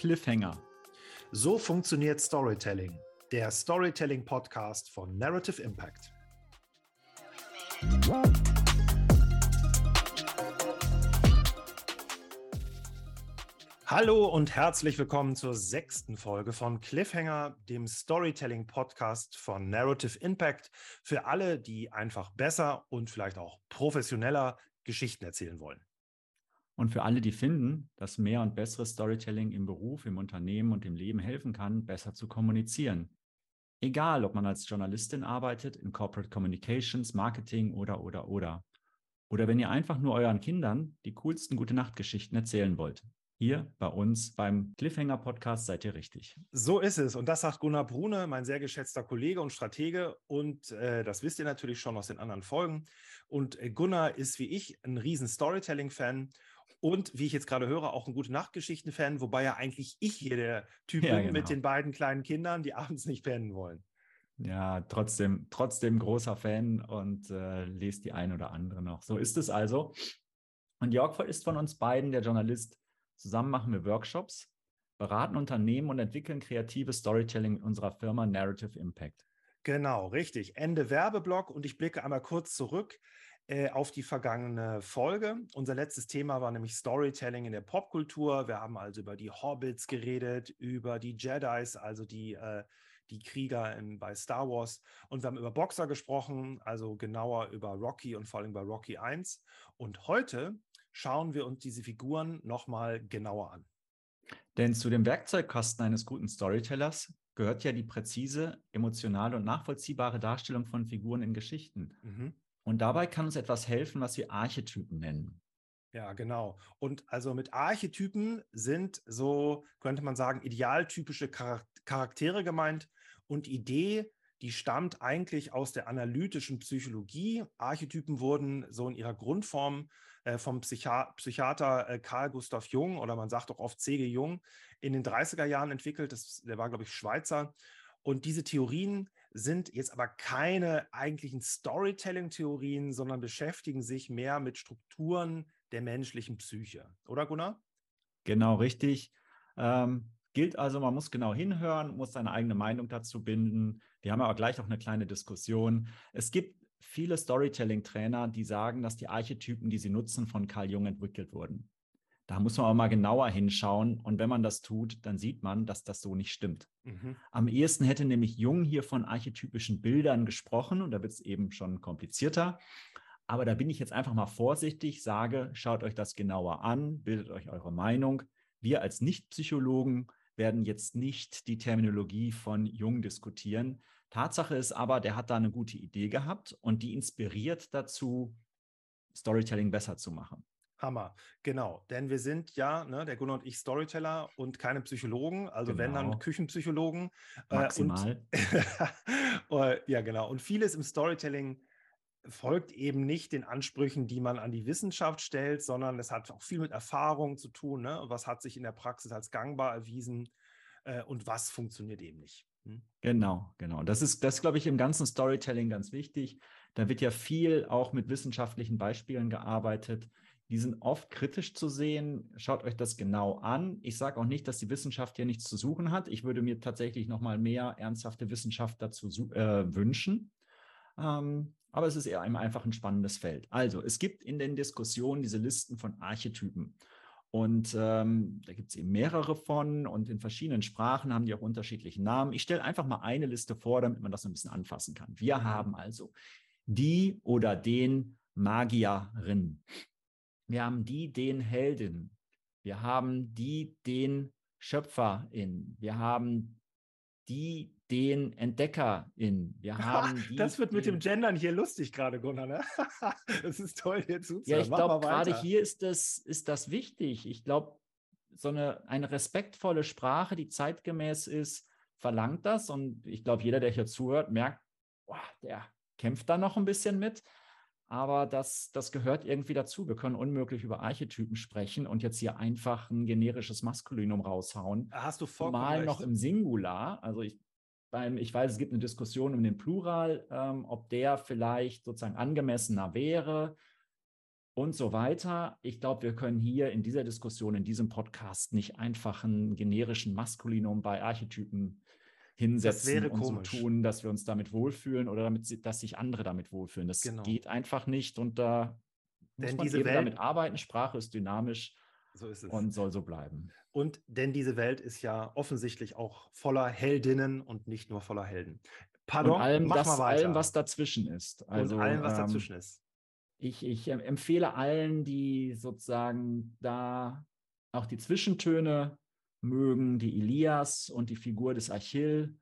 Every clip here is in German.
Cliffhanger. So funktioniert Storytelling, der Storytelling-Podcast von Narrative Impact. Hallo und herzlich willkommen zur sechsten Folge von Cliffhanger, dem Storytelling-Podcast von Narrative Impact für alle, die einfach besser und vielleicht auch professioneller Geschichten erzählen wollen. Und für alle, die finden, dass mehr und besseres Storytelling im Beruf, im Unternehmen und im Leben helfen kann, besser zu kommunizieren. Egal, ob man als Journalistin arbeitet, in Corporate Communications, Marketing oder, oder, oder. Oder wenn ihr einfach nur euren Kindern die coolsten Gute-Nacht-Geschichten erzählen wollt. Hier bei uns beim Cliffhanger Podcast seid ihr richtig. So ist es. Und das sagt Gunnar Brune, mein sehr geschätzter Kollege und Stratege. Und äh, das wisst ihr natürlich schon aus den anderen Folgen. Und äh, Gunnar ist wie ich ein riesen Storytelling-Fan und wie ich jetzt gerade höre, auch ein gute Nachtgeschichten-Fan, wobei ja eigentlich ich hier der Typ ja, bin genau. mit den beiden kleinen Kindern, die abends nicht pennen wollen. Ja, trotzdem, trotzdem großer Fan und äh, lest die ein oder andere noch. So ist es also. Und Jörg ist von uns beiden der Journalist. Zusammen machen wir Workshops, beraten Unternehmen und entwickeln kreatives Storytelling mit unserer Firma Narrative Impact. Genau, richtig. Ende Werbeblock und ich blicke einmal kurz zurück. Äh, auf die vergangene Folge. Unser letztes Thema war nämlich Storytelling in der Popkultur. Wir haben also über die Hobbits geredet, über die Jedis, also die, äh, die Krieger in, bei Star Wars. Und wir haben über Boxer gesprochen, also genauer über Rocky und vor allem bei Rocky 1. Und heute schauen wir uns diese Figuren nochmal genauer an. Denn zu dem Werkzeugkasten eines guten Storytellers gehört ja die präzise, emotionale und nachvollziehbare Darstellung von Figuren in Geschichten. Mhm. Und dabei kann uns etwas helfen, was wir Archetypen nennen. Ja, genau. Und also mit Archetypen sind so, könnte man sagen, idealtypische Charaktere gemeint. Und Idee, die stammt eigentlich aus der analytischen Psychologie. Archetypen wurden so in ihrer Grundform äh, vom Psychi Psychiater äh, Carl Gustav Jung oder man sagt auch oft C.G. Jung in den 30er Jahren entwickelt. Das, der war, glaube ich, Schweizer. Und diese Theorien sind jetzt aber keine eigentlichen Storytelling-Theorien, sondern beschäftigen sich mehr mit Strukturen der menschlichen Psyche. Oder Gunnar? Genau, richtig. Ähm, gilt also, man muss genau hinhören, muss seine eigene Meinung dazu binden. Wir haben aber gleich auch eine kleine Diskussion. Es gibt viele Storytelling-Trainer, die sagen, dass die Archetypen, die sie nutzen, von Carl Jung entwickelt wurden. Da muss man auch mal genauer hinschauen. Und wenn man das tut, dann sieht man, dass das so nicht stimmt. Mhm. Am ehesten hätte nämlich Jung hier von archetypischen Bildern gesprochen und da wird es eben schon komplizierter. Aber da bin ich jetzt einfach mal vorsichtig, sage, schaut euch das genauer an, bildet euch eure Meinung. Wir als Nicht-Psychologen werden jetzt nicht die Terminologie von Jung diskutieren. Tatsache ist aber, der hat da eine gute Idee gehabt und die inspiriert dazu, Storytelling besser zu machen. Hammer, genau. Denn wir sind ja, ne, der Gunnar und ich, Storyteller und keine Psychologen, also genau. wenn dann genau. Küchenpsychologen. Maximal. Äh, und, ja, genau. Und vieles im Storytelling folgt eben nicht den Ansprüchen, die man an die Wissenschaft stellt, sondern es hat auch viel mit Erfahrung zu tun. Ne? Was hat sich in der Praxis als gangbar erwiesen äh, und was funktioniert eben nicht. Hm? Genau, genau. Das ist, das glaube ich, im ganzen Storytelling ganz wichtig. Da wird ja viel auch mit wissenschaftlichen Beispielen gearbeitet die sind oft kritisch zu sehen. Schaut euch das genau an. Ich sage auch nicht, dass die Wissenschaft hier nichts zu suchen hat. Ich würde mir tatsächlich noch mal mehr ernsthafte Wissenschaft dazu äh, wünschen. Ähm, aber es ist eher einfach ein spannendes Feld. Also, es gibt in den Diskussionen diese Listen von Archetypen. Und ähm, da gibt es eben mehrere von und in verschiedenen Sprachen haben die auch unterschiedliche Namen. Ich stelle einfach mal eine Liste vor, damit man das ein bisschen anfassen kann. Wir mhm. haben also die oder den Magierin. Wir haben die, den Heldin. Wir haben die, den Schöpferin. Wir haben die, den Entdeckerin. Wir haben die, das wird mit dem Gendern hier lustig gerade, Gunnar. Ne? das ist toll, hier zuzuhören. Ja, ich glaube, gerade hier ist das, ist das wichtig. Ich glaube, so eine, eine respektvolle Sprache, die zeitgemäß ist, verlangt das. Und ich glaube, jeder, der hier zuhört, merkt, boah, der kämpft da noch ein bisschen mit aber das, das gehört irgendwie dazu. Wir können unmöglich über Archetypen sprechen und jetzt hier einfach ein generisches Maskulinum raushauen. Hast du vollkommen Mal noch im Singular. Also ich, beim, ich weiß, es gibt eine Diskussion um den Plural, ähm, ob der vielleicht sozusagen angemessener wäre. und so weiter. Ich glaube, wir können hier in dieser Diskussion, in diesem Podcast nicht einfach einen generischen Maskulinum bei Archetypen hinsetzen und komisch. so tun, dass wir uns damit wohlfühlen oder damit, dass sich andere damit wohlfühlen. Das genau. geht einfach nicht und da muss man eben Welt, damit arbeiten. Sprache ist dynamisch so ist und soll so bleiben. Und denn diese Welt ist ja offensichtlich auch voller Heldinnen und nicht nur voller Helden. Pardon, und allem, mach das, mal weiter. allem, was dazwischen ist. Also, und allem, was ähm, dazwischen ist. Ich, ich empfehle allen, die sozusagen da auch die Zwischentöne mögen, die Elias und die Figur des Achill,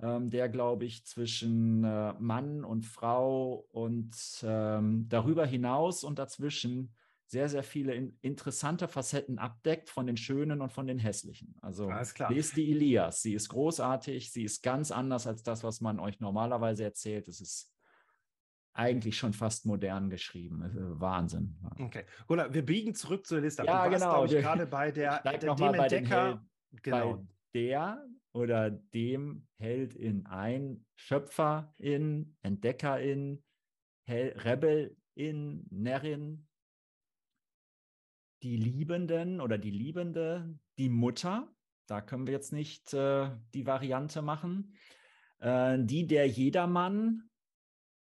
ähm, der, glaube ich, zwischen äh, Mann und Frau und ähm, darüber hinaus und dazwischen sehr, sehr viele in, interessante Facetten abdeckt von den Schönen und von den Hässlichen. Also lest die Elias. Sie ist großartig, sie ist ganz anders als das, was man euch normalerweise erzählt. Es ist eigentlich schon fast modern geschrieben. Wahnsinn. Okay. Gunnar, wir biegen zurück zur Liste. Ja, du warst, genau. ich, gerade bei der, der dem bei Entdecker. Genau. Bei der oder dem Held in ein, Schöpfer in, Entdecker in, Hel Rebel in, Närrin, die Liebenden oder die Liebende, die Mutter, da können wir jetzt nicht äh, die Variante machen, äh, die der Jedermann,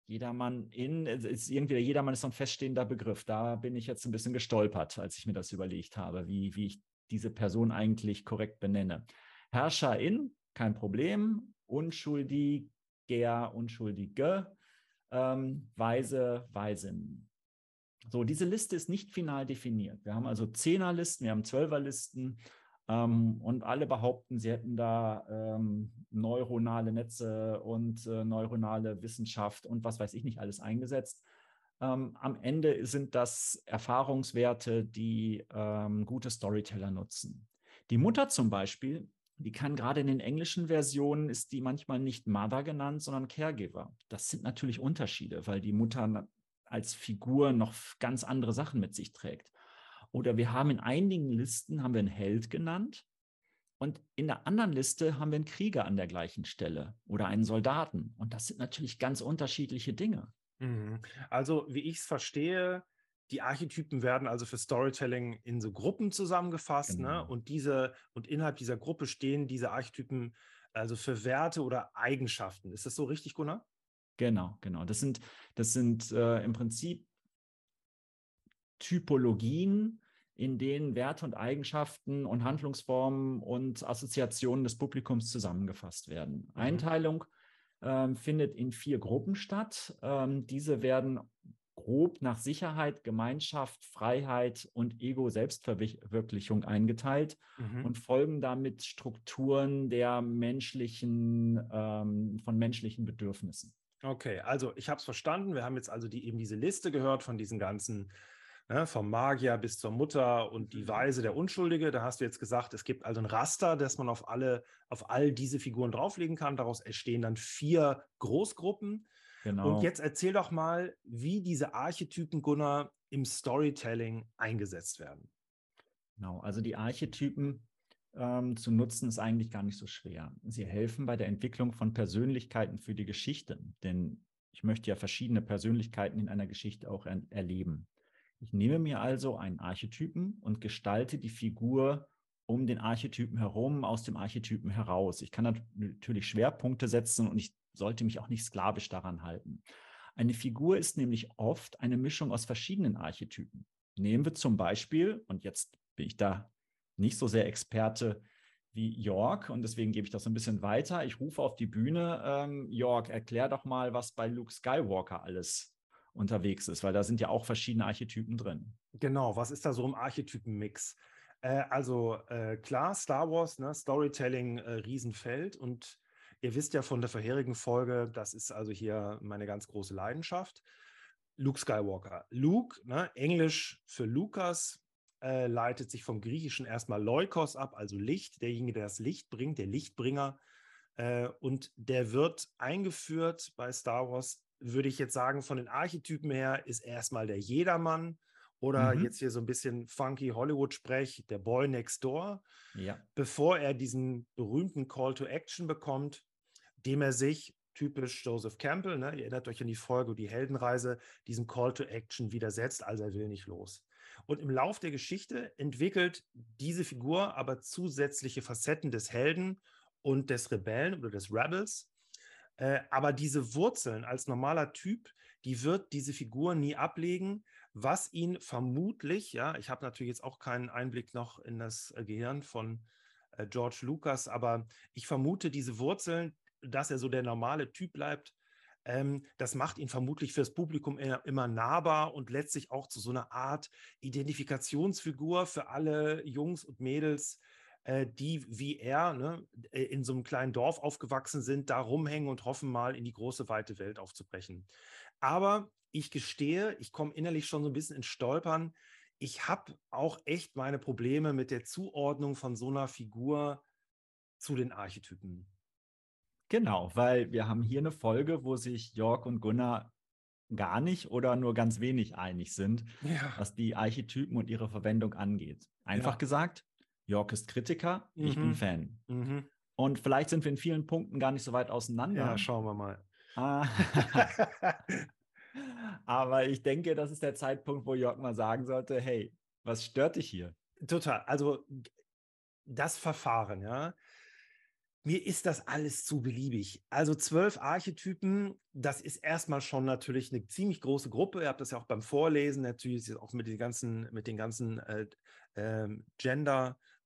Jedermann in, ist irgendwie der Jedermann ist so ein feststehender Begriff. Da bin ich jetzt ein bisschen gestolpert, als ich mir das überlegt habe, wie, wie ich diese Person eigentlich korrekt benenne. Herrscher in, kein Problem. Unschuldiger, Unschuldige, ähm, Weise, Weisen. So, diese Liste ist nicht final definiert. Wir haben also Zehnerlisten, wir haben Zwölferlisten und alle behaupten, sie hätten da ähm, neuronale Netze und äh, neuronale Wissenschaft und was weiß ich nicht alles eingesetzt. Ähm, am Ende sind das Erfahrungswerte, die ähm, gute Storyteller nutzen. Die Mutter zum Beispiel, die kann gerade in den englischen Versionen, ist die manchmal nicht Mother genannt, sondern Caregiver. Das sind natürlich Unterschiede, weil die Mutter als Figur noch ganz andere Sachen mit sich trägt. Oder wir haben in einigen Listen haben wir einen Held genannt und in der anderen Liste haben wir einen Krieger an der gleichen Stelle oder einen Soldaten. Und das sind natürlich ganz unterschiedliche Dinge. Mhm. Also, wie ich es verstehe, die Archetypen werden also für Storytelling in so Gruppen zusammengefasst, ne? genau. ne? Und diese, und innerhalb dieser Gruppe stehen diese Archetypen also für Werte oder Eigenschaften. Ist das so richtig, Gunnar? Genau, genau. Das sind, das sind äh, im Prinzip Typologien, in denen Werte und Eigenschaften und Handlungsformen und Assoziationen des Publikums zusammengefasst werden. Mhm. Einteilung ähm, findet in vier Gruppen statt. Ähm, diese werden grob nach Sicherheit, Gemeinschaft, Freiheit und Ego-Selbstverwirklichung eingeteilt mhm. und folgen damit Strukturen der menschlichen, ähm, von menschlichen Bedürfnissen. Okay, also ich habe es verstanden. Wir haben jetzt also die, eben diese Liste gehört von diesen ganzen, ne, vom Magier bis zur Mutter und die mhm. Weise der Unschuldige. Da hast du jetzt gesagt, es gibt also ein Raster, das man auf alle, auf all diese Figuren drauflegen kann. Daraus entstehen dann vier Großgruppen. Genau. Und jetzt erzähl doch mal, wie diese Archetypen, Gunnar, im Storytelling eingesetzt werden. Genau, also die Archetypen ähm, zu nutzen, ist eigentlich gar nicht so schwer. Sie helfen bei der Entwicklung von Persönlichkeiten für die Geschichte, denn ich möchte ja verschiedene Persönlichkeiten in einer Geschichte auch er erleben. Ich nehme mir also einen Archetypen und gestalte die Figur um den Archetypen herum, aus dem Archetypen heraus. Ich kann natürlich Schwerpunkte setzen und ich sollte mich auch nicht sklavisch daran halten. Eine Figur ist nämlich oft eine Mischung aus verschiedenen Archetypen. Nehmen wir zum Beispiel, und jetzt bin ich da nicht so sehr Experte wie York und deswegen gebe ich das ein bisschen weiter. Ich rufe auf die Bühne, ähm, York, erklär doch mal, was bei Luke Skywalker alles unterwegs ist, weil da sind ja auch verschiedene Archetypen drin. Genau, was ist da so im Archetypenmix? Äh, also äh, klar, Star Wars, ne, Storytelling, äh, Riesenfeld und ihr wisst ja von der vorherigen Folge, das ist also hier meine ganz große Leidenschaft. Luke Skywalker. Luke, ne, Englisch für Lukas, äh, leitet sich vom Griechischen erstmal Leukos ab, also Licht, derjenige, der das Licht bringt, der Lichtbringer. Äh, und der wird eingeführt bei Star Wars, würde ich jetzt sagen, von den Archetypen her, ist erstmal der Jedermann oder mhm. jetzt hier so ein bisschen funky Hollywood-Sprech, der Boy Next Door, ja. bevor er diesen berühmten Call to Action bekommt, dem er sich typisch Joseph Campbell. Ne? Ihr erinnert euch an die Folge, die Heldenreise diesem Call to Action widersetzt, also er will nicht los. Und im Lauf der Geschichte entwickelt diese Figur aber zusätzliche Facetten des Helden und des Rebellen oder des Rebels. Äh, aber diese Wurzeln als normaler Typ, die wird diese Figur nie ablegen, was ihn vermutlich, ja, ich habe natürlich jetzt auch keinen Einblick noch in das äh, Gehirn von äh, George Lucas, aber ich vermute, diese Wurzeln, dass er so der normale Typ bleibt, ähm, das macht ihn vermutlich fürs Publikum immer, immer nahbar und letztlich auch zu so einer Art Identifikationsfigur für alle Jungs und Mädels, äh, die wie er ne, äh, in so einem kleinen Dorf aufgewachsen sind, da rumhängen und hoffen mal in die große weite Welt aufzubrechen. Aber ich gestehe, ich komme innerlich schon so ein bisschen ins Stolpern. Ich habe auch echt meine Probleme mit der Zuordnung von so einer Figur zu den Archetypen. Genau, weil wir haben hier eine Folge, wo sich Jörg und Gunnar gar nicht oder nur ganz wenig einig sind, ja. was die Archetypen und ihre Verwendung angeht. Einfach ja. gesagt, Jörg ist Kritiker, mhm. ich bin mhm. Fan. Mhm. Und vielleicht sind wir in vielen Punkten gar nicht so weit auseinander. Ja, schauen wir mal. Ah. Aber ich denke, das ist der Zeitpunkt, wo Jörg mal sagen sollte, hey, was stört dich hier? Total. Also das Verfahren, ja mir ist das alles zu beliebig. Also zwölf Archetypen, das ist erstmal schon natürlich eine ziemlich große Gruppe. Ihr habt das ja auch beim Vorlesen, natürlich auch mit den ganzen, mit den ganzen äh, äh,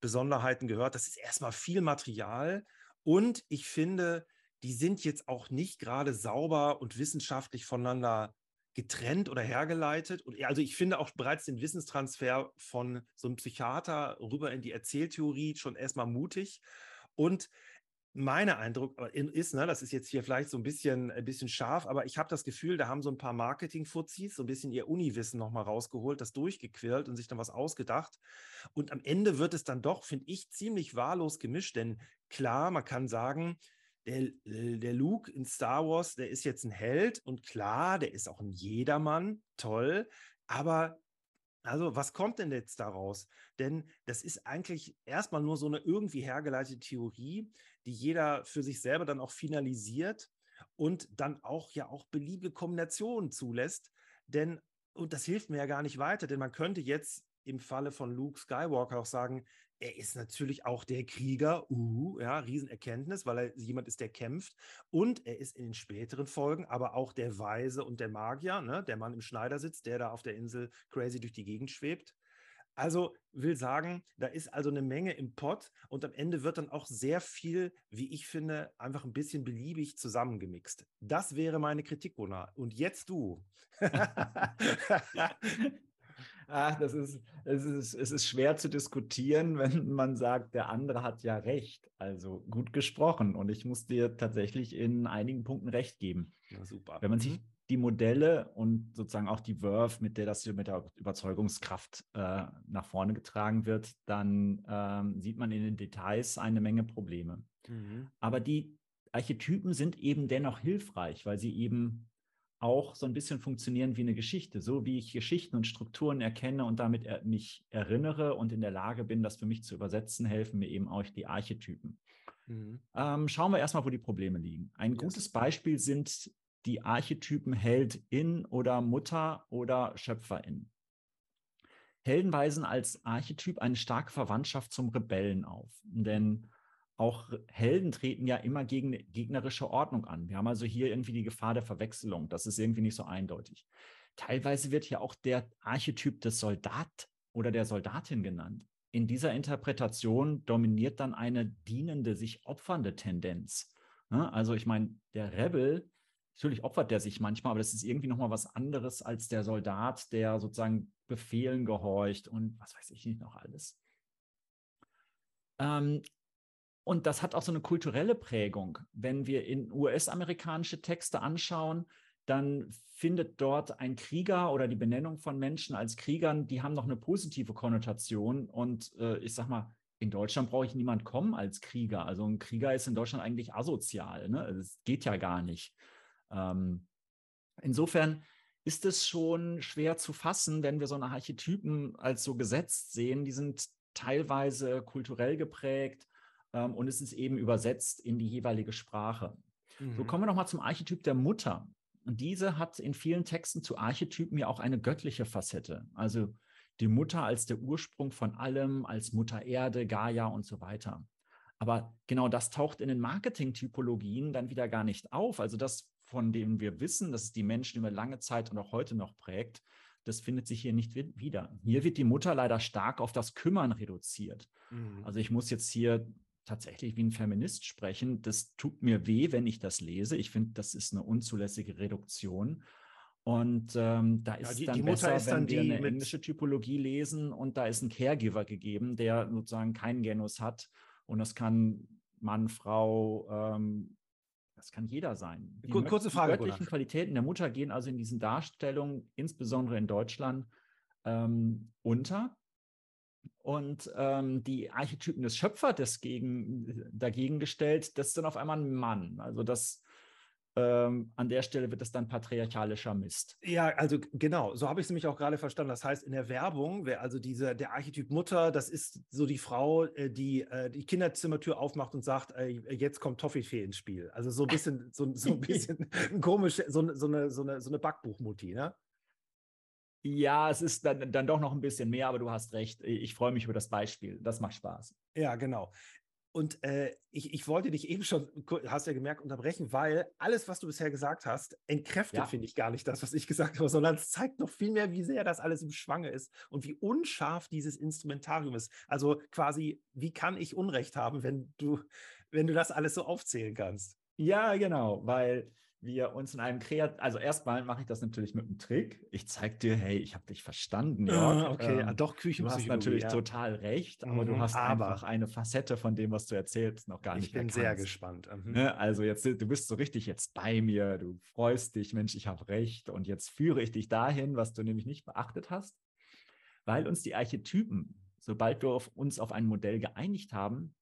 Gender-Besonderheiten gehört. Das ist erstmal viel Material. Und ich finde, die sind jetzt auch nicht gerade sauber und wissenschaftlich voneinander getrennt oder hergeleitet. Und also ich finde auch bereits den Wissenstransfer von so einem Psychiater rüber in die Erzähltheorie schon erstmal mutig. Und mein Eindruck äh, ist, ne, das ist jetzt hier vielleicht so ein bisschen, ein bisschen scharf, aber ich habe das Gefühl, da haben so ein paar Marketing-Fuzis so ein bisschen ihr Uniwissen nochmal rausgeholt, das durchgequirlt und sich dann was ausgedacht. Und am Ende wird es dann doch, finde ich, ziemlich wahllos gemischt, denn klar, man kann sagen, der, äh, der Luke in Star Wars, der ist jetzt ein Held und klar, der ist auch ein Jedermann, toll, aber also, was kommt denn jetzt daraus? Denn das ist eigentlich erstmal nur so eine irgendwie hergeleitete Theorie, die jeder für sich selber dann auch finalisiert und dann auch ja auch beliebige Kombinationen zulässt. Denn, und das hilft mir ja gar nicht weiter, denn man könnte jetzt im Falle von Luke Skywalker auch sagen, er ist natürlich auch der Krieger, uh, ja, Riesenerkenntnis, weil er jemand ist, der kämpft. Und er ist in den späteren Folgen aber auch der Weise und der Magier, ne, der Mann im Schneidersitz, der da auf der Insel crazy durch die Gegend schwebt. Also will sagen, da ist also eine Menge im Pott und am Ende wird dann auch sehr viel, wie ich finde, einfach ein bisschen beliebig zusammengemixt. Das wäre meine Kritik, Gunnar. Und jetzt du. Ach, das ist, es ist, es ist schwer zu diskutieren, wenn man sagt, der andere hat ja recht. Also gut gesprochen. Und ich muss dir tatsächlich in einigen Punkten recht geben. Ja, super. Wenn man sich mhm. Die Modelle und sozusagen auch die Verve, mit der das mit der Überzeugungskraft äh, nach vorne getragen wird, dann ähm, sieht man in den Details eine Menge Probleme. Mhm. Aber die Archetypen sind eben dennoch hilfreich, weil sie eben auch so ein bisschen funktionieren wie eine Geschichte, so wie ich Geschichten und Strukturen erkenne und damit er mich erinnere und in der Lage bin, das für mich zu übersetzen, helfen mir eben auch die Archetypen. Mhm. Ähm, schauen wir erstmal, wo die Probleme liegen. Ein yes. gutes Beispiel sind die Archetypen Heldin oder Mutter oder Schöpferin. Helden weisen als Archetyp eine starke Verwandtschaft zum Rebellen auf, denn auch Helden treten ja immer gegen gegnerische Ordnung an. Wir haben also hier irgendwie die Gefahr der Verwechslung. Das ist irgendwie nicht so eindeutig. Teilweise wird ja auch der Archetyp des Soldat oder der Soldatin genannt. In dieser Interpretation dominiert dann eine dienende, sich opfernde Tendenz. Also ich meine, der Rebel, natürlich opfert der sich manchmal, aber das ist irgendwie nochmal was anderes als der Soldat, der sozusagen Befehlen gehorcht und was weiß ich nicht noch alles. Ähm, und das hat auch so eine kulturelle Prägung. Wenn wir in US-amerikanische Texte anschauen, dann findet dort ein Krieger oder die Benennung von Menschen als Kriegern, die haben noch eine positive Konnotation. Und äh, ich sag mal, in Deutschland brauche ich niemand kommen als Krieger. Also ein Krieger ist in Deutschland eigentlich asozial. Ne? Es geht ja gar nicht. Ähm, insofern ist es schon schwer zu fassen, wenn wir so eine Archetypen als so gesetzt sehen. Die sind teilweise kulturell geprägt ähm, und es ist eben übersetzt in die jeweilige Sprache. Mhm. So kommen wir nochmal zum Archetyp der Mutter. Und diese hat in vielen Texten zu Archetypen ja auch eine göttliche Facette. Also die Mutter als der Ursprung von allem, als Mutter Erde, Gaia und so weiter. Aber genau das taucht in den Marketing-Typologien dann wieder gar nicht auf. Also das, von dem wir wissen, dass es die Menschen über lange Zeit und auch heute noch prägt, das findet sich hier nicht wieder. Hier wird die Mutter leider stark auf das Kümmern reduziert. Mhm. Also ich muss jetzt hier tatsächlich wie ein Feminist sprechen. Das tut mir weh, wenn ich das lese. Ich finde, das ist eine unzulässige Reduktion. Und ähm, da ist ja, die, dann die besser, ist dann wenn wir eine englische Typologie lesen und da ist ein Caregiver gegeben, der sozusagen keinen Genus hat. Und das kann Mann, Frau, ähm, das kann jeder sein. Die Kurze Frage. Die göttlichen Qualitäten der Mutter gehen also in diesen Darstellungen, insbesondere in Deutschland, ähm, unter. Und ähm, die Archetypen des Schöpfers desgegen, dagegen gestellt, das ist dann auf einmal ein Mann. Also das ähm, an der Stelle wird es dann patriarchalischer Mist. Ja, also genau, so habe ich es nämlich auch gerade verstanden. Das heißt, in der Werbung wäre also diese, der Archetyp Mutter, das ist so die Frau, äh, die äh, die Kinderzimmertür aufmacht und sagt, äh, jetzt kommt Toffifee ins Spiel. Also so ein bisschen, so, so ein bisschen komisch, so, so, eine, so, eine, so eine Backbuchmutti, ne? Ja, es ist dann, dann doch noch ein bisschen mehr, aber du hast recht. Ich freue mich über das Beispiel. Das macht Spaß. Ja, genau. Und äh, ich, ich wollte dich eben schon, hast ja gemerkt, unterbrechen, weil alles, was du bisher gesagt hast, entkräftet, ja. finde ich, gar nicht das, was ich gesagt habe, sondern es zeigt noch viel mehr, wie sehr das alles im Schwange ist und wie unscharf dieses Instrumentarium ist. Also quasi, wie kann ich Unrecht haben, wenn du, wenn du das alles so aufzählen kannst? Ja, genau, weil wir uns in einem Kreat, also erstmal mache ich das natürlich mit einem Trick. Ich zeige dir, hey, ich habe dich verstanden, Jörg. okay, ähm, doch Küchenpsychologie. Du hast natürlich ja. total recht, aber mhm, du hast aber einfach eine Facette von dem, was du erzählst, noch gar nicht Ich bin erkannst. sehr gespannt. Mhm. Ne? Also jetzt, du bist so richtig jetzt bei mir, du freust dich, Mensch, ich habe recht und jetzt führe ich dich dahin, was du nämlich nicht beachtet hast, weil uns die Archetypen, sobald wir auf uns auf ein Modell geeinigt haben,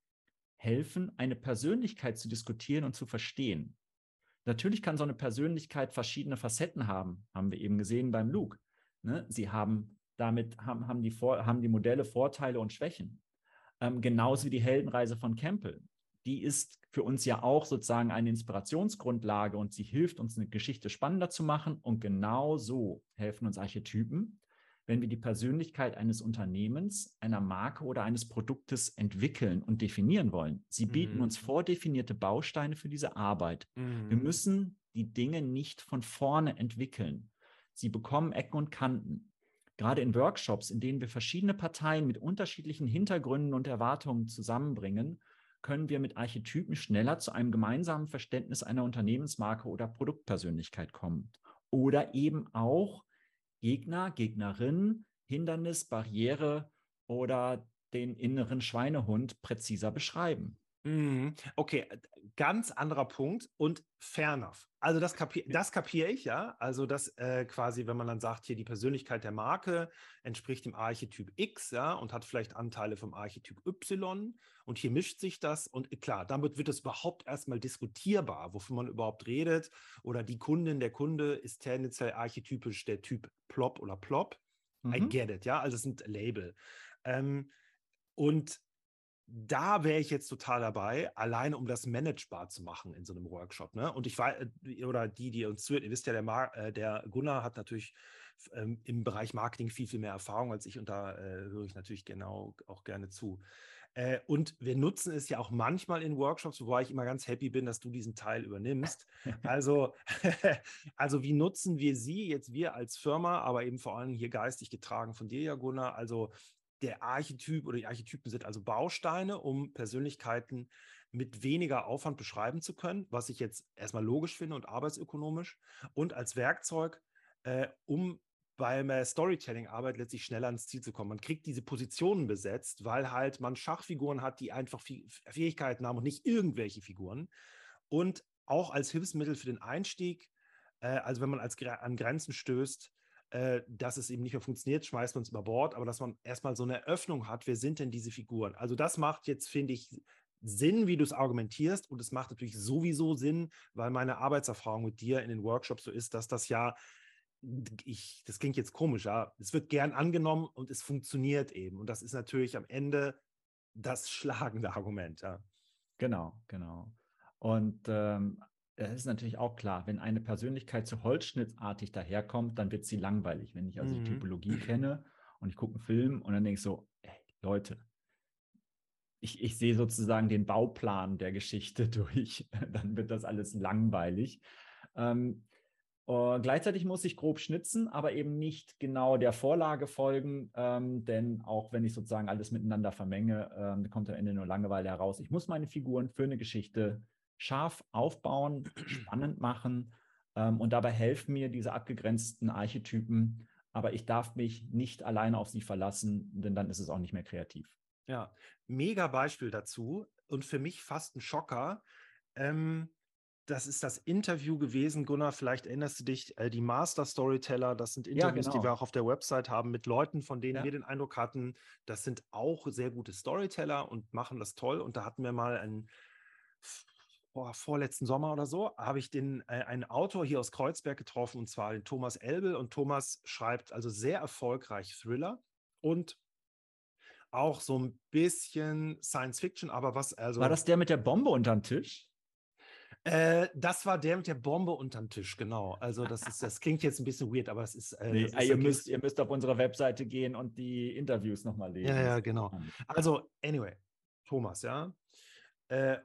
helfen, eine Persönlichkeit zu diskutieren und zu verstehen. Natürlich kann so eine Persönlichkeit verschiedene Facetten haben, haben wir eben gesehen beim Luke. Ne? Sie haben damit haben, haben, die Vor haben die Modelle Vorteile und Schwächen. Ähm, genauso wie die Heldenreise von Campbell. Die ist für uns ja auch sozusagen eine Inspirationsgrundlage und sie hilft uns, eine Geschichte spannender zu machen. Und genau so helfen uns Archetypen, wenn wir die Persönlichkeit eines Unternehmens, einer Marke oder eines Produktes entwickeln und definieren wollen. Sie bieten mhm. uns vordefinierte Bausteine für diese Arbeit. Mhm. Wir müssen die Dinge nicht von vorne entwickeln. Sie bekommen Ecken und Kanten. Gerade in Workshops, in denen wir verschiedene Parteien mit unterschiedlichen Hintergründen und Erwartungen zusammenbringen, können wir mit Archetypen schneller zu einem gemeinsamen Verständnis einer Unternehmensmarke oder Produktpersönlichkeit kommen. Oder eben auch Gegner, Gegnerin, Hindernis, Barriere oder den inneren Schweinehund präziser beschreiben. Mhm. Okay, ganz anderer Punkt und fair enough. Also das, kapier das kapiere ich, ja. Also das äh, quasi, wenn man dann sagt, hier die Persönlichkeit der Marke entspricht dem Archetyp X, ja, und hat vielleicht Anteile vom Archetyp Y und hier mischt sich das und äh, klar, damit wird es überhaupt erstmal diskutierbar, wofür man überhaupt redet oder die Kundin, der Kunde ist tendenziell archetypisch der Typ Plop oder Plop. Mhm. I get it, ja, also es sind Label. Ähm, und da wäre ich jetzt total dabei, alleine um das managebar zu machen in so einem Workshop. Ne? Und ich war, äh, oder die, die uns zuhört, ihr wisst ja, der, Mar äh, der Gunnar hat natürlich ähm, im Bereich Marketing viel, viel mehr Erfahrung als ich und da äh, höre ich natürlich genau auch gerne zu. Äh, und wir nutzen es ja auch manchmal in Workshops, wobei ich immer ganz happy bin, dass du diesen Teil übernimmst. Also, also wie nutzen wir sie jetzt, wir als Firma, aber eben vor allem hier geistig getragen von dir, ja, Gunnar? Also der Archetyp oder die Archetypen sind also Bausteine, um Persönlichkeiten mit weniger Aufwand beschreiben zu können, was ich jetzt erstmal logisch finde und arbeitsökonomisch und als Werkzeug, äh, um beim Storytelling-Arbeit letztlich schneller ans Ziel zu kommen. Man kriegt diese Positionen besetzt, weil halt man Schachfiguren hat, die einfach Fähigkeiten haben und nicht irgendwelche Figuren. Und auch als Hilfsmittel für den Einstieg, äh, also wenn man als, an Grenzen stößt, äh, dass es eben nicht mehr funktioniert, schmeißt man es über Bord, aber dass man erstmal so eine Öffnung hat, wer sind denn diese Figuren? Also das macht jetzt, finde ich, Sinn, wie du es argumentierst und es macht natürlich sowieso Sinn, weil meine Arbeitserfahrung mit dir in den Workshops so ist, dass das ja ich, das klingt jetzt komisch, ja, es wird gern angenommen und es funktioniert eben. Und das ist natürlich am Ende das schlagende Argument, ja. Genau, genau. Und ähm, das ist natürlich auch klar, wenn eine Persönlichkeit so holzschnittartig daherkommt, dann wird sie langweilig. Wenn ich also mhm. die Typologie kenne und ich gucke einen Film und dann denke ich so, ey, Leute, ich, ich sehe sozusagen den Bauplan der Geschichte durch, dann wird das alles langweilig. Ähm, Uh, gleichzeitig muss ich grob schnitzen, aber eben nicht genau der Vorlage folgen, ähm, denn auch wenn ich sozusagen alles miteinander vermenge, ähm, kommt am Ende nur Langeweile heraus. Ich muss meine Figuren für eine Geschichte scharf aufbauen, spannend machen ähm, und dabei helfen mir diese abgegrenzten Archetypen, aber ich darf mich nicht alleine auf sie verlassen, denn dann ist es auch nicht mehr kreativ. Ja, mega Beispiel dazu und für mich fast ein Schocker. Ähm, das ist das Interview gewesen, Gunnar, vielleicht erinnerst du dich, äh, die Master Storyteller, das sind Interviews, ja, genau. die wir auch auf der Website haben mit Leuten, von denen ja. wir den Eindruck hatten, das sind auch sehr gute Storyteller und machen das toll. Und da hatten wir mal einen oh, vorletzten Sommer oder so, habe ich den, äh, einen Autor hier aus Kreuzberg getroffen, und zwar den Thomas Elbel. Und Thomas schreibt also sehr erfolgreich Thriller und auch so ein bisschen Science Fiction, aber was also. War das der mit der Bombe unterm Tisch? Äh, das war der mit der Bombe unterm Tisch, genau. Also das ist, das klingt jetzt ein bisschen weird, aber es ist. Äh, nee, ist ihr, müsst, ihr müsst auf unsere Webseite gehen und die Interviews nochmal lesen. Ja, ja, genau. Also, anyway, Thomas, ja. Äh,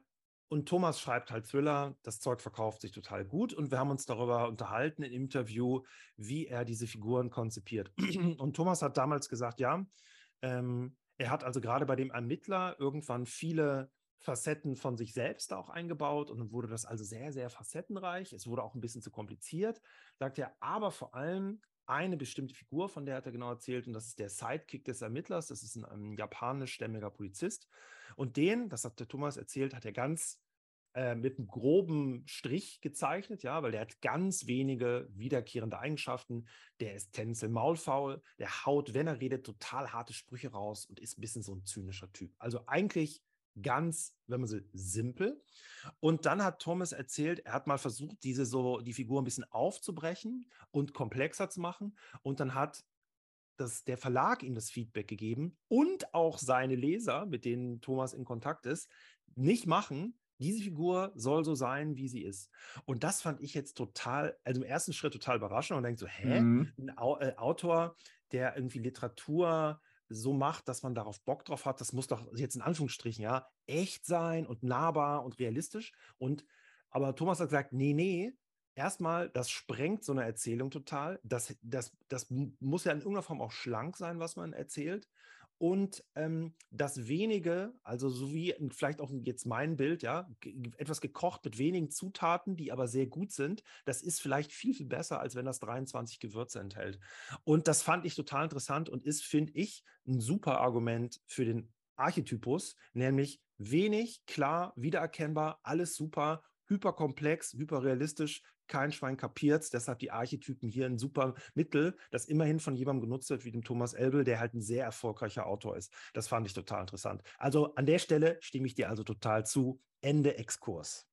und Thomas schreibt halt Thriller, das Zeug verkauft sich total gut und wir haben uns darüber unterhalten im Interview, wie er diese Figuren konzipiert. Und Thomas hat damals gesagt, ja, ähm, er hat also gerade bei dem Ermittler irgendwann viele Facetten von sich selbst auch eingebaut und dann wurde das also sehr, sehr facettenreich. Es wurde auch ein bisschen zu kompliziert, sagt er, aber vor allem eine bestimmte Figur, von der hat er genau erzählt, und das ist der Sidekick des Ermittlers. Das ist ein, ein japanischstämmiger Polizist. Und den, das hat der Thomas erzählt, hat er ganz äh, mit einem groben Strich gezeichnet, ja, weil der hat ganz wenige wiederkehrende Eigenschaften. Der ist maulfaul, der haut, wenn er redet, total harte Sprüche raus und ist ein bisschen so ein zynischer Typ. Also eigentlich ganz, wenn man so simpel. Und dann hat Thomas erzählt, er hat mal versucht, diese so die Figur ein bisschen aufzubrechen und komplexer zu machen. Und dann hat das, der Verlag ihm das Feedback gegeben und auch seine Leser, mit denen Thomas in Kontakt ist, nicht machen. Diese Figur soll so sein, wie sie ist. Und das fand ich jetzt total, also im ersten Schritt total überraschend und denkt so, hä? Mhm. Ein äh, Autor, der irgendwie Literatur so macht, dass man darauf Bock drauf hat, das muss doch jetzt in Anführungsstrichen, ja, echt sein und nahbar und realistisch. Und aber Thomas hat gesagt, nee, nee, erstmal, das sprengt so eine Erzählung total. Das, das, das muss ja in irgendeiner Form auch schlank sein, was man erzählt. Und ähm, das wenige, also so wie vielleicht auch jetzt mein Bild, ja, etwas gekocht mit wenigen Zutaten, die aber sehr gut sind, das ist vielleicht viel, viel besser, als wenn das 23 Gewürze enthält. Und das fand ich total interessant und ist, finde ich, ein super Argument für den Archetypus, nämlich wenig, klar, wiedererkennbar, alles super, hyperkomplex, hyperrealistisch, kein Schwein kapiert. Deshalb die Archetypen hier ein super Mittel, das immerhin von jemandem genutzt wird, wie dem Thomas Elbel, der halt ein sehr erfolgreicher Autor ist. Das fand ich total interessant. Also an der Stelle stimme ich dir also total zu. Ende Exkurs.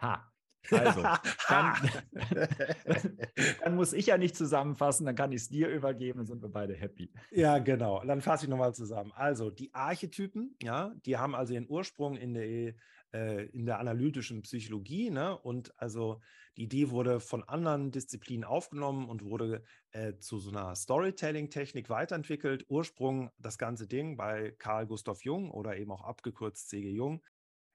Ha. Also, dann, dann, muss ich ja nicht zusammenfassen, dann kann ich es dir übergeben und sind wir beide happy. Ja, genau. Dann fasse ich nochmal zusammen. Also, die Archetypen, ja, die haben also ihren Ursprung in der äh, in der analytischen Psychologie. Ne? Und also die Idee wurde von anderen Disziplinen aufgenommen und wurde äh, zu so einer Storytelling-Technik weiterentwickelt. Ursprung das ganze Ding bei Carl Gustav Jung oder eben auch abgekürzt C.G. Jung.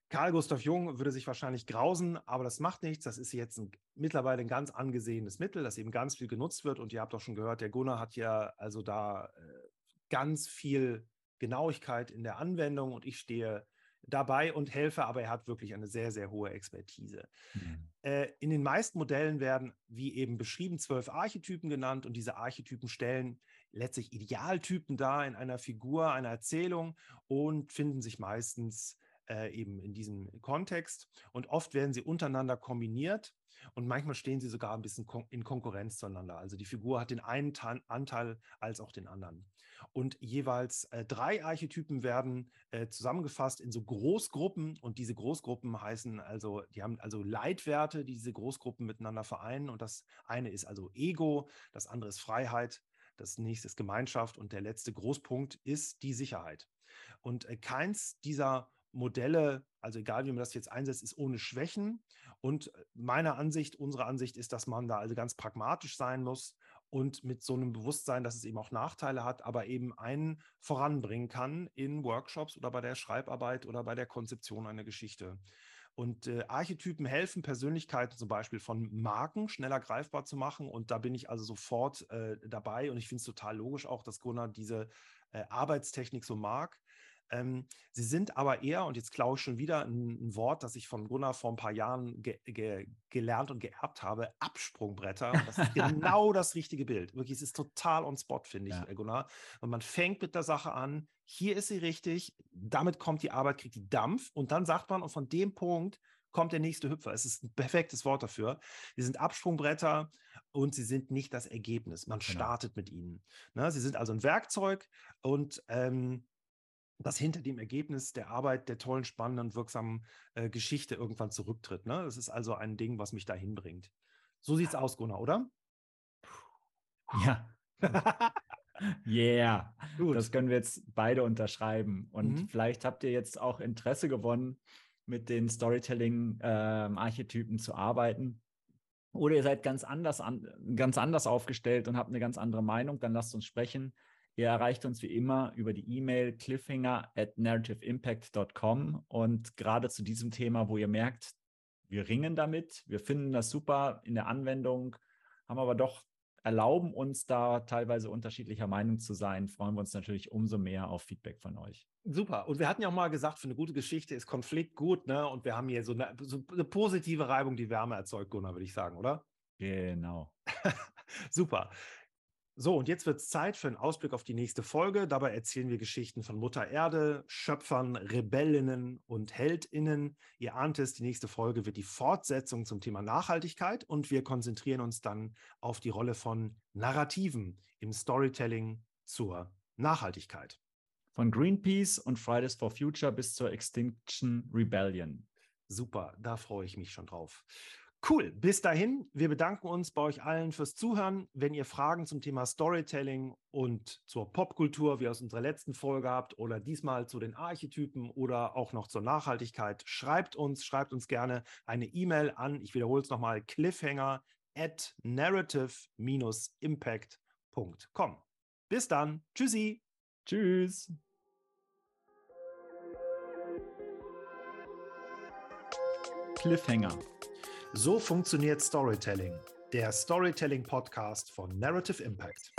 Karl Gustav Jung würde sich wahrscheinlich grausen, aber das macht nichts. Das ist jetzt ein, mittlerweile ein ganz angesehenes Mittel, das eben ganz viel genutzt wird. Und ihr habt auch schon gehört, der Gunnar hat ja also da äh, ganz viel Genauigkeit in der Anwendung und ich stehe dabei und helfe, aber er hat wirklich eine sehr, sehr hohe Expertise. Mhm. Äh, in den meisten Modellen werden, wie eben beschrieben, zwölf Archetypen genannt und diese Archetypen stellen letztlich Idealtypen dar in einer Figur, einer Erzählung und finden sich meistens äh, eben in diesem Kontext. Und oft werden sie untereinander kombiniert und manchmal stehen sie sogar ein bisschen kon in Konkurrenz zueinander. Also die Figur hat den einen Tan Anteil als auch den anderen. Und jeweils äh, drei Archetypen werden äh, zusammengefasst in so Großgruppen. Und diese Großgruppen heißen also, die haben also Leitwerte, die diese Großgruppen miteinander vereinen. Und das eine ist also Ego, das andere ist Freiheit, das nächste ist Gemeinschaft und der letzte Großpunkt ist die Sicherheit. Und äh, keins dieser Modelle, also egal wie man das jetzt einsetzt, ist ohne Schwächen. Und meine Ansicht, unsere Ansicht ist, dass man da also ganz pragmatisch sein muss und mit so einem Bewusstsein, dass es eben auch Nachteile hat, aber eben einen voranbringen kann in Workshops oder bei der Schreibarbeit oder bei der Konzeption einer Geschichte. Und äh, Archetypen helfen, Persönlichkeiten zum Beispiel von Marken schneller greifbar zu machen. Und da bin ich also sofort äh, dabei. Und ich finde es total logisch auch, dass Gunnar diese äh, Arbeitstechnik so mag. Ähm, sie sind aber eher, und jetzt klaue ich schon wieder ein, ein, Wort, das ich von Gunnar vor ein paar Jahren ge ge gelernt und geerbt habe, Absprungbretter. Und das ist genau das richtige Bild. Wirklich, es ist total on spot, finde ich, ja. Äh, Gunnar. Und man fängt mit der Sache an, hier ist sie richtig, damit kommt die Arbeit, kriegt die Dampf und dann sagt man, und von dem Punkt kommt der nächste Hüpfer. Es ist ein perfektes Wort dafür. Sie sind Absprungbretter und sie sind nicht das Ergebnis. Man genau. startet mit ihnen. Ne? Sie sind also ein Werkzeug und ähm, das hinter dem Ergebnis der Arbeit, der tollen, spannenden, wirksamen äh, Geschichte irgendwann zurücktritt. Ne? Das ist also ein Ding, was mich dahin bringt. So sieht es aus, Gunnar, oder? Ja. yeah. Gut. Das können wir jetzt beide unterschreiben. Und mhm. vielleicht habt ihr jetzt auch Interesse gewonnen, mit den Storytelling-Archetypen ähm, zu arbeiten. Oder ihr seid ganz anders, an, ganz anders aufgestellt und habt eine ganz andere Meinung, dann lasst uns sprechen. Ihr erreicht uns wie immer über die E-Mail cliffhanger at narrativeimpact.com und gerade zu diesem Thema, wo ihr merkt, wir ringen damit, wir finden das super in der Anwendung, haben aber doch erlauben uns da teilweise unterschiedlicher Meinung zu sein, freuen wir uns natürlich umso mehr auf Feedback von euch. Super. Und wir hatten ja auch mal gesagt, für eine gute Geschichte ist Konflikt gut, ne? Und wir haben hier so eine, so eine positive Reibung, die Wärme erzeugt, Gunnar, würde ich sagen, oder? Genau. Super. So, und jetzt wird es Zeit für einen Ausblick auf die nächste Folge. Dabei erzählen wir Geschichten von Mutter Erde, Schöpfern, Rebellinnen und Heldinnen. Ihr ahnt es, die nächste Folge wird die Fortsetzung zum Thema Nachhaltigkeit und wir konzentrieren uns dann auf die Rolle von Narrativen im Storytelling zur Nachhaltigkeit. Von Greenpeace und Fridays for Future bis zur Extinction Rebellion. Super, da freue ich mich schon drauf. Cool. Bis dahin, wir bedanken uns bei euch allen fürs Zuhören. Wenn ihr Fragen zum Thema Storytelling und zur Popkultur, wie aus unserer letzten Folge habt, oder diesmal zu den Archetypen oder auch noch zur Nachhaltigkeit, schreibt uns, schreibt uns gerne eine E-Mail an. Ich wiederhole es nochmal: cliffhanger at narrative-impact.com. Bis dann. Tschüssi. Tschüss. Cliffhanger so funktioniert Storytelling, der Storytelling-Podcast von Narrative Impact.